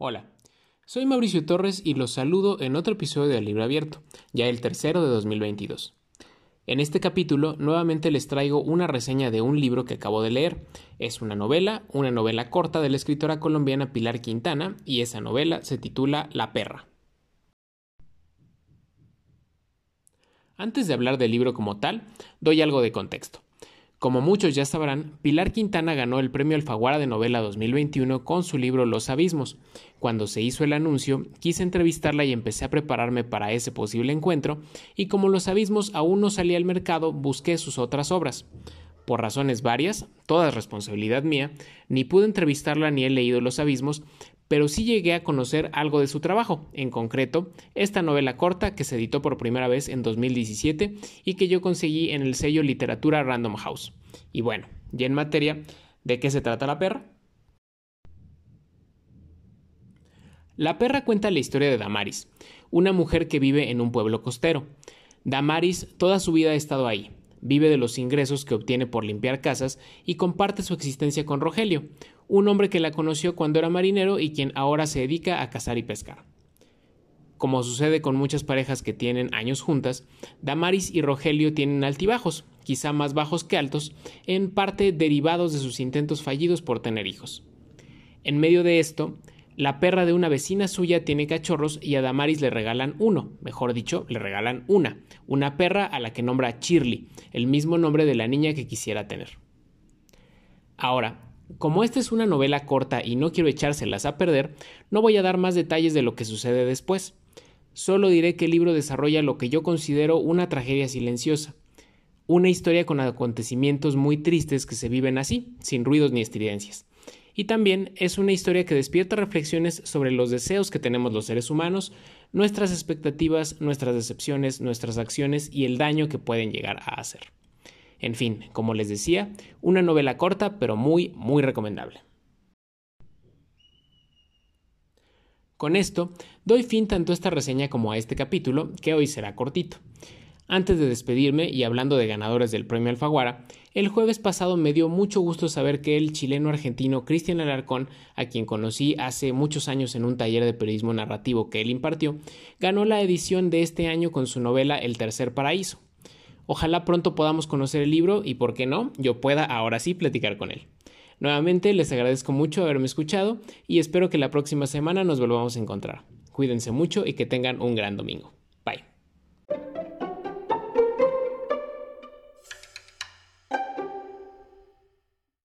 Hola, soy Mauricio Torres y los saludo en otro episodio del Libro Abierto, ya el tercero de 2022. En este capítulo nuevamente les traigo una reseña de un libro que acabo de leer. Es una novela, una novela corta de la escritora colombiana Pilar Quintana y esa novela se titula La perra. Antes de hablar del libro como tal, doy algo de contexto. Como muchos ya sabrán, Pilar Quintana ganó el Premio Alfaguara de Novela 2021 con su libro Los Abismos. Cuando se hizo el anuncio, quise entrevistarla y empecé a prepararme para ese posible encuentro, y como Los Abismos aún no salía al mercado, busqué sus otras obras. Por razones varias, todas responsabilidad mía, ni pude entrevistarla ni he leído Los Abismos, pero sí llegué a conocer algo de su trabajo, en concreto, esta novela corta que se editó por primera vez en 2017 y que yo conseguí en el sello Literatura Random House. Y bueno, ya en materia, ¿de qué se trata la perra? La perra cuenta la historia de Damaris, una mujer que vive en un pueblo costero. Damaris toda su vida ha estado ahí, vive de los ingresos que obtiene por limpiar casas y comparte su existencia con Rogelio, un hombre que la conoció cuando era marinero y quien ahora se dedica a cazar y pescar. Como sucede con muchas parejas que tienen años juntas, Damaris y Rogelio tienen altibajos, quizá más bajos que altos, en parte derivados de sus intentos fallidos por tener hijos. En medio de esto, la perra de una vecina suya tiene cachorros y a Damaris le regalan uno, mejor dicho, le regalan una, una perra a la que nombra Shirley, el mismo nombre de la niña que quisiera tener. Ahora, como esta es una novela corta y no quiero echárselas a perder, no voy a dar más detalles de lo que sucede después. Solo diré que el libro desarrolla lo que yo considero una tragedia silenciosa, una historia con acontecimientos muy tristes que se viven así, sin ruidos ni estridencias y también es una historia que despierta reflexiones sobre los deseos que tenemos los seres humanos, nuestras expectativas, nuestras decepciones, nuestras acciones y el daño que pueden llegar a hacer. En fin, como les decía, una novela corta pero muy, muy recomendable. Con esto, doy fin tanto a esta reseña como a este capítulo, que hoy será cortito. Antes de despedirme y hablando de ganadores del premio Alfaguara, el jueves pasado me dio mucho gusto saber que el chileno argentino Cristian Alarcón, a quien conocí hace muchos años en un taller de periodismo narrativo que él impartió, ganó la edición de este año con su novela El Tercer Paraíso. Ojalá pronto podamos conocer el libro y, por qué no, yo pueda ahora sí platicar con él. Nuevamente les agradezco mucho haberme escuchado y espero que la próxima semana nos volvamos a encontrar. Cuídense mucho y que tengan un gran domingo.